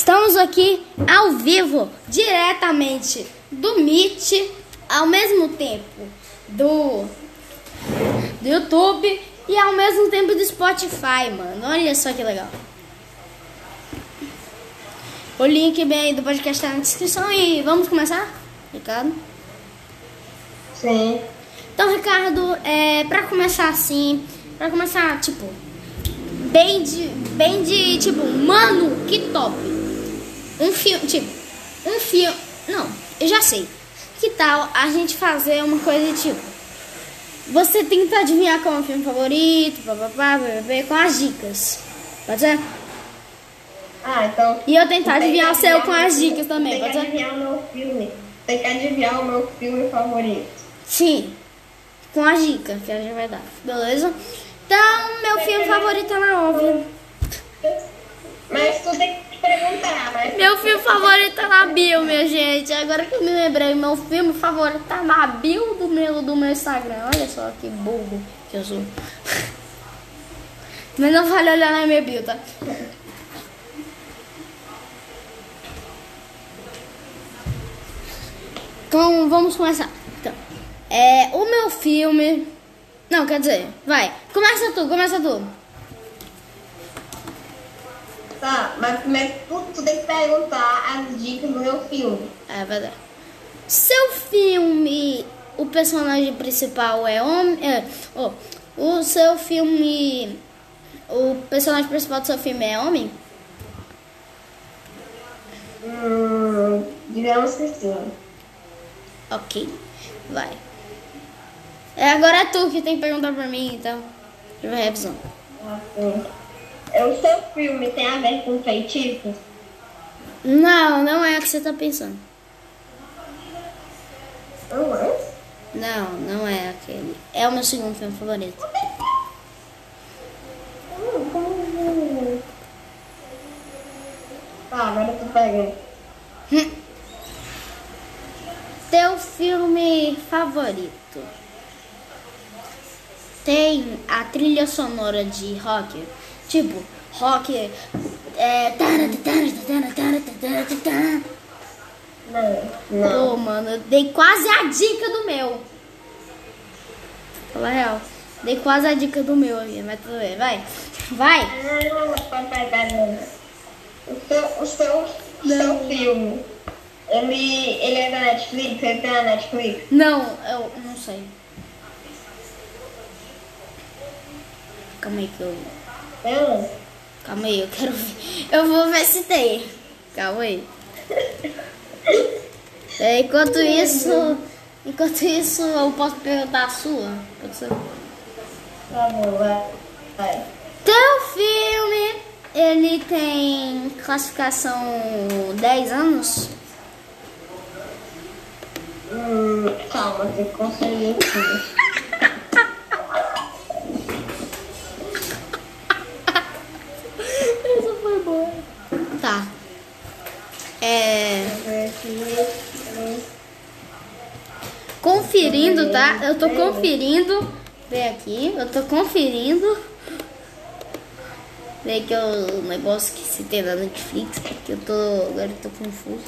Estamos aqui ao vivo, diretamente do Meet, ao mesmo tempo do, do YouTube e ao mesmo tempo do Spotify, mano. Olha só que legal. O link bem aí do podcast está na descrição e vamos começar, Ricardo? Sim. Então, Ricardo, é, pra começar assim, pra começar, tipo, bem de, bem de, tipo, mano, que top. Um filme, tipo, um filme, não, eu já sei. Que tal a gente fazer uma coisa tipo, você tenta adivinhar qual é o filme favorito, papapá, bebê, com as dicas. Pode ser? Ah, então. E eu tentar tem que adivinhar o seu com as dicas também, Tem pode que ser? adivinhar o meu filme. Tem que adivinhar o meu filme favorito. Sim, com as dicas que a gente vai dar, beleza? Então, meu filme favorito é na óbvio. Mas tu tem que Meu filme favorito é na bio, minha gente. Agora que eu me lembrei, meu filme favorito tá na bio do meu, do meu Instagram. Olha só que burro que eu sou. Mas não vale olhar na minha bio, tá? Então, vamos começar. Então, é, o meu filme... Não, quer dizer, vai. Começa tu, começa tu. Tá, mas primeiro tu, tu tem que perguntar as dicas do meu filme. É verdade. Seu filme, o personagem principal é homem. É, oh, o seu filme. O personagem principal do seu filme é homem? Hum, digamos que sim. Ok, vai. É, agora é tu que tem que perguntar pra mim, então. Revisão. Assim. É, O seu filme tem a ver com feitiços? Não, não é a que você tá pensando. Não é? Não, não é aquele. É o meu segundo filme favorito. Hum, Tá, agora tu pega. Teu filme favorito tem a trilha sonora de rock? Tipo, rock. É. Não. Não. Pô, mano, eu dei quase a dica do meu. Fala a real. Dei quase a dica do meu aqui, mas tudo bem, vai. Vai! Não. O seu, o seu, o Não. seu filme, ele, ele é da Netflix? Ele tem na Netflix? Não, eu não sei. Calma aí que eu. Não. Calma aí, eu quero ver. Eu vou ver se tem. Calma aí. É, enquanto isso. Enquanto isso, eu posso perguntar a sua? Pode ser? Tá bom, vai. Teu filme, ele tem classificação 10 anos? Hum, calma, tem que conseguir. Essa foi boa. Tá. É. Conferindo, tá? Eu tô conferindo. Vem aqui, eu tô conferindo. Vem aqui o negócio que se tem na Netflix, que eu tô. Agora eu tô confuso.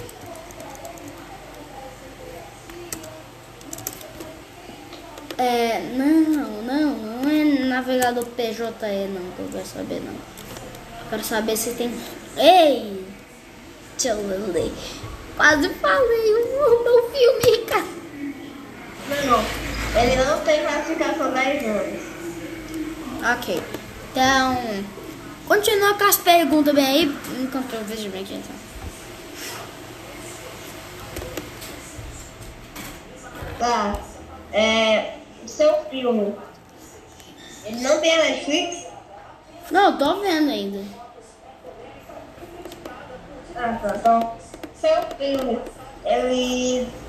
É, não, não, não é navegador PJE não que eu quero saber não. Eu quero saber se tem. Ei! Deixa eu. Quase falei o meu filme, Ricardo. Ele não tem classificação 10 anos. Ok. Então, continua com as perguntas bem aí, enquanto eu vejo bem aqui então. Tá. É, o seu filme, ele não tem a Netflix? Não, tô vendo ainda. Ah, tá. Então, seu filme, ele.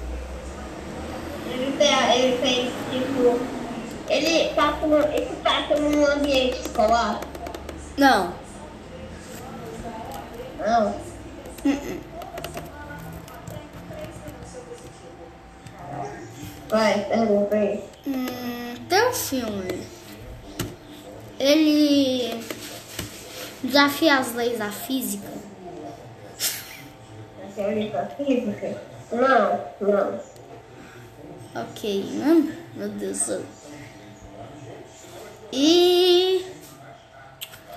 Ele tem, ele tem tipo. Ele passa, no, ele passa num ambiente escolar? Não. Não. Uh-uh. Vai, pergunta aí. Hum, teu filme. Ele desafia as leis da física? teoria física? Não, não. Ok, hum, meu Deus do céu. E.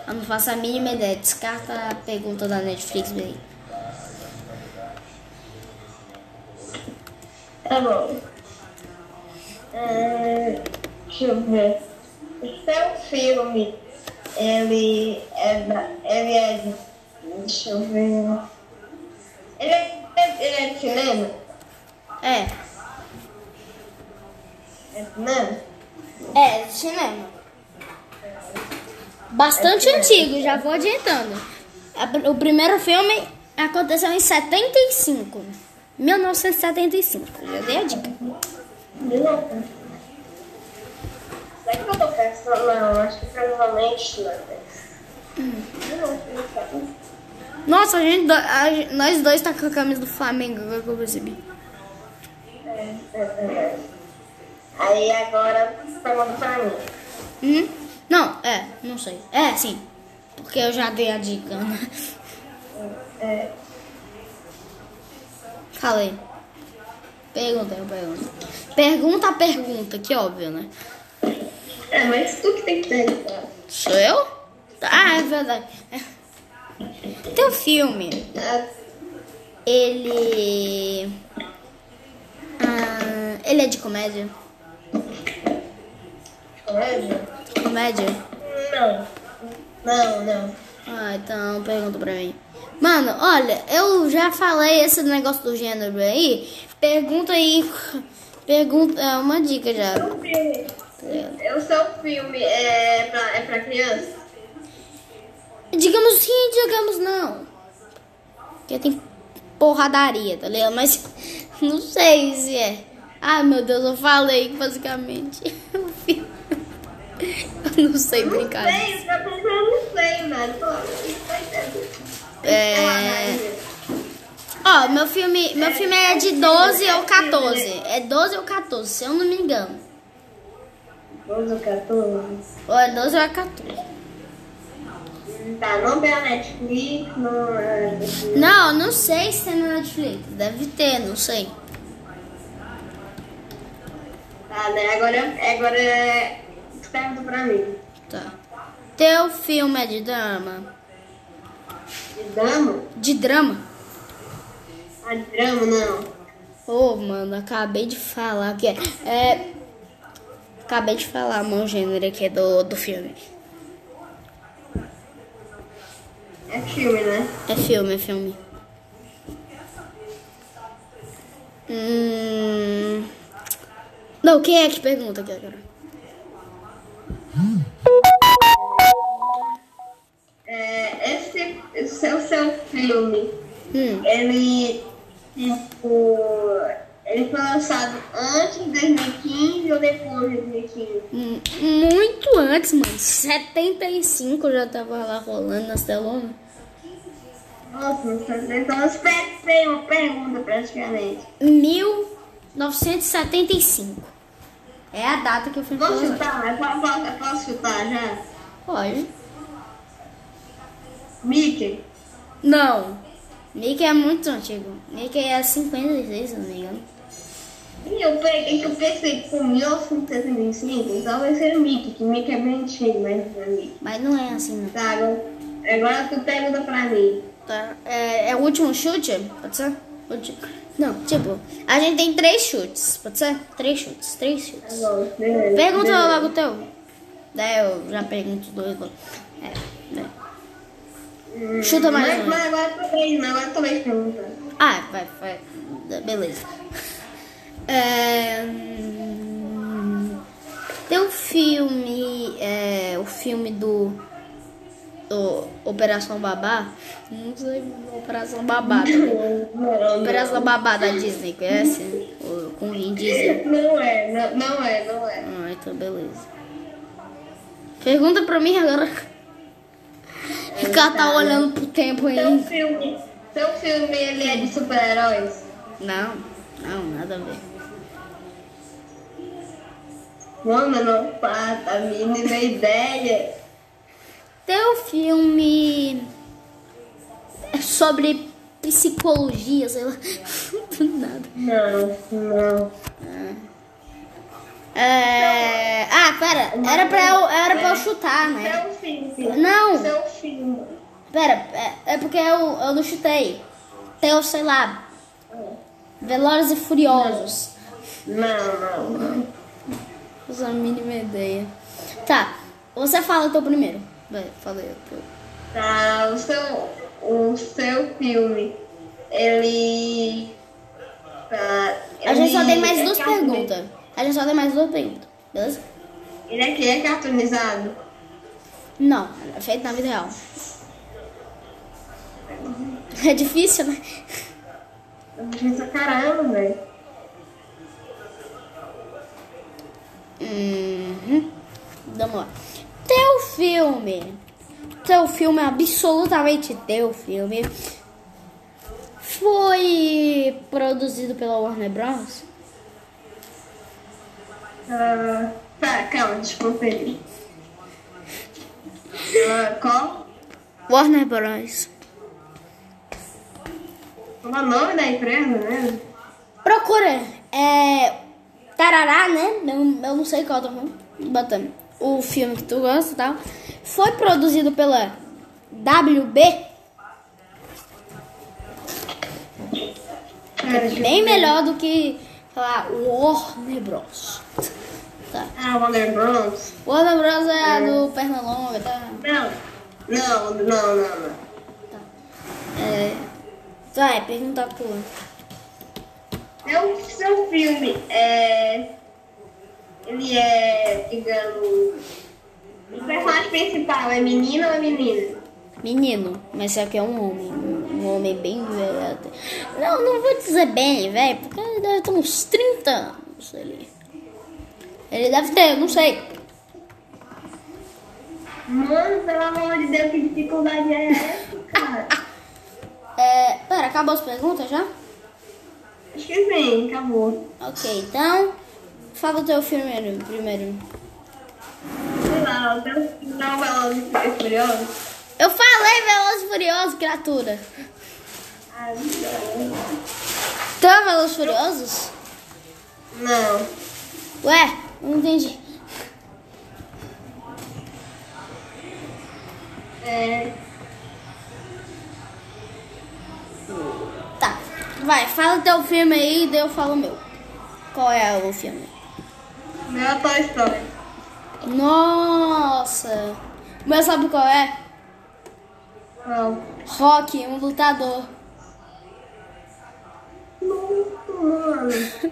Eu não faço a mínima ideia. Descarta a pergunta da Netflix aí. Tá bom. É, deixa eu ver. Seu filme, ele é da. Ele é de. Deixa eu ver. Ele é, ele é de cinema? É, É cinema? é, cinema. Bastante antigo, já vou adiantando. O primeiro filme aconteceu em 75. 1975. Já dei a dica. Será que eu tô pensando? Não, acho que provavelmente não. Sei. Nossa, a gente, a nós dois tá com a camisa do Flamengo, agora que eu percebi. É, é verdade. Aí agora, pergunta pra mim. Hum? Não, é, não sei. É, sim. Porque eu já dei a dica. né? É, Falei. Pergunta, eu pergunto. Pergunta a pergunta, que óbvio, né? é, mas tu que tem que perguntar. Sou eu? Ah, é verdade. É. Teu filme, Ah, ele. Ah, ele é de comédia? Comédia? Comédia? Não. Não, não. Ah, então pergunta pra mim. Mano, olha, eu já falei esse negócio do gênero aí. Pergunta aí. Pergunta. É uma dica já. O filme. O seu filme é pra, é pra criança? Digamos sim, digamos não. Porque tem porradaria, tá ligado? Mas não sei se é. Ai meu Deus, eu falei basicamente o filme. Eu não sei brincar. Não sei, tá pensando, não sei, não tá entendendo. É. Ó, meu filme, meu filme é de 12 ou 14. É 12 ou 14, se eu não me engano. 12 ou 14? Ou é 12 ou é 14. Tá, não tem a Netflix, não é. Não, não sei se tem na Netflix. Deve ter, não sei. Tá, né? Agora, agora é. Pergunta pra mim. Tá. Teu filme é de drama? De drama? De drama? Ah, de drama não. Ô, mano, acabei de falar que é. é acabei de falar, meu gênero aqui do, do filme. É filme, né? É filme, é filme. Hum... Não, quem é que pergunta aqui agora? É, esse, esse é o seu filme. Hum, Ele, tipo. Ele foi lançado antes de 2015 ou depois de 2015? hum, muito antes, mano. 75 já tava lá rolando nas telonas. Nossa. Então eu pensei uma pergunta praticamente. 1975. É a data que o filme Posso chutar? Eu posso, eu posso chutar já? Pode. Mickey? Não. Mickey é muito antigo. Mickey é 56, se não me engano. E eu peguei que eu pensei que com 1975, então vai ser o Mickey, que Mickey é bem antigo, mas não é Mickey. Mas não é assim, não. Tá, agora, agora tu pergunta pra mim. Tá. É, é o último chute? Pode ser? Ulti- Não, tipo, a gente tem três chutes. Pode ser? Três chutes, três Tá chutes. bom, beleza. Pergunta beleza. logo o teu. Daí eu já pergunto dois. logo. É, né? Chuta mais Mas, um. mas agora mas agora tu vez perguntando. Ah, vai, vai. Beleza. É, hum, tem um filme, é, o filme do, Operação Babá. Não sei, Operação Babá. tá Operação Babá da Disney, conhece? O- Com o Vin Diesel. não é, não, não é, não é. Ah, então beleza. Pergunta pra mim agora. Ficar tá olhando pro tempo Seu aí. filme, seu filme ele é de super-heróis? Não, não, nada a ver. Mano, não faço a mínima ideia. Teu filme é sobre psicologia, sei lá. Do nada. Não, não. É... Ah, pera, era pra eu, era pra eu chutar, né? Não. Pera, é, é porque eu, eu não chutei. Tem, eu sei lá, Velozes e Furiosos. Não, não, não. Não a mínima ideia. Tá, você fala o teu primeiro. Vai, fala aí. o. Tá, seu, o seu filme, ele. Tá, A gente só ele tem mais é duas perguntas. A gente só tem mais duas perguntas, beleza? Ele aqui é cartoonizado? Não, é feito na vida real. É difícil, né? Eu penso, caramba, velho. Uhum. Vamos lá. Filme. Teu filme, absolutamente teu filme. Foi produzido pela Warner Bros. Ah, tá, calma, eu conferir. Ah, qual? Warner Bros. É o nome da empresa mesmo? Procura. É. Tarará, né? Eu, eu não sei qual tá falando. Botando. O filme que tu gosta e tal. Foi produzido pela WB. Deixa eu Bem melhor do que falar Warner Bros. Tá. Ah, Warner Bros. Warner Bros é a do Pernalonga, tá? Não. Não, não, não, não. É. Tá, é pergunta tua. Seu, seu filme é. Ele é, digamos. O personagem principal é menino ou é menina? Menino, mas só que é um homem. Um homem bem velho. Não, não vou dizer bem, velho, porque ele deve ter uns 30 anos ali. Ele deve ter, não sei. Mano, pelo amor de Deus, que dificuldade é essa, cara? É. Pera, acabou as perguntas já? Acho que sim, acabou. Ok, então. Fala o teu filme primeiro. Sei lá, o teu não Velozes e Furiosos? Eu falei Velozes e Furiosos, criatura. Ah, não. Tu é Velozes e Furiosos? Não. Ué, não entendi. É. Tá, vai, fala o teu filme aí e daí eu falo o meu. Qual é o filme? Meu é Toy Story. Nossa! Mas sabe qual é? Não. Rock, um lutador. Nossa.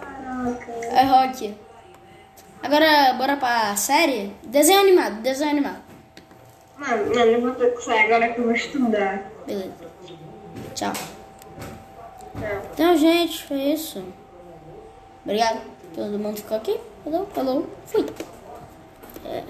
Caraca. É Rock. Agora, bora pra série? Desenho animado, desenho animado. Mano, mano, eu vou ter que sair agora que eu vou estudar. Beleza. Tchau. Não. Então, gente, foi isso. Obrigado. Todo mundo ficou aqui. Falou, falou. Fui. É.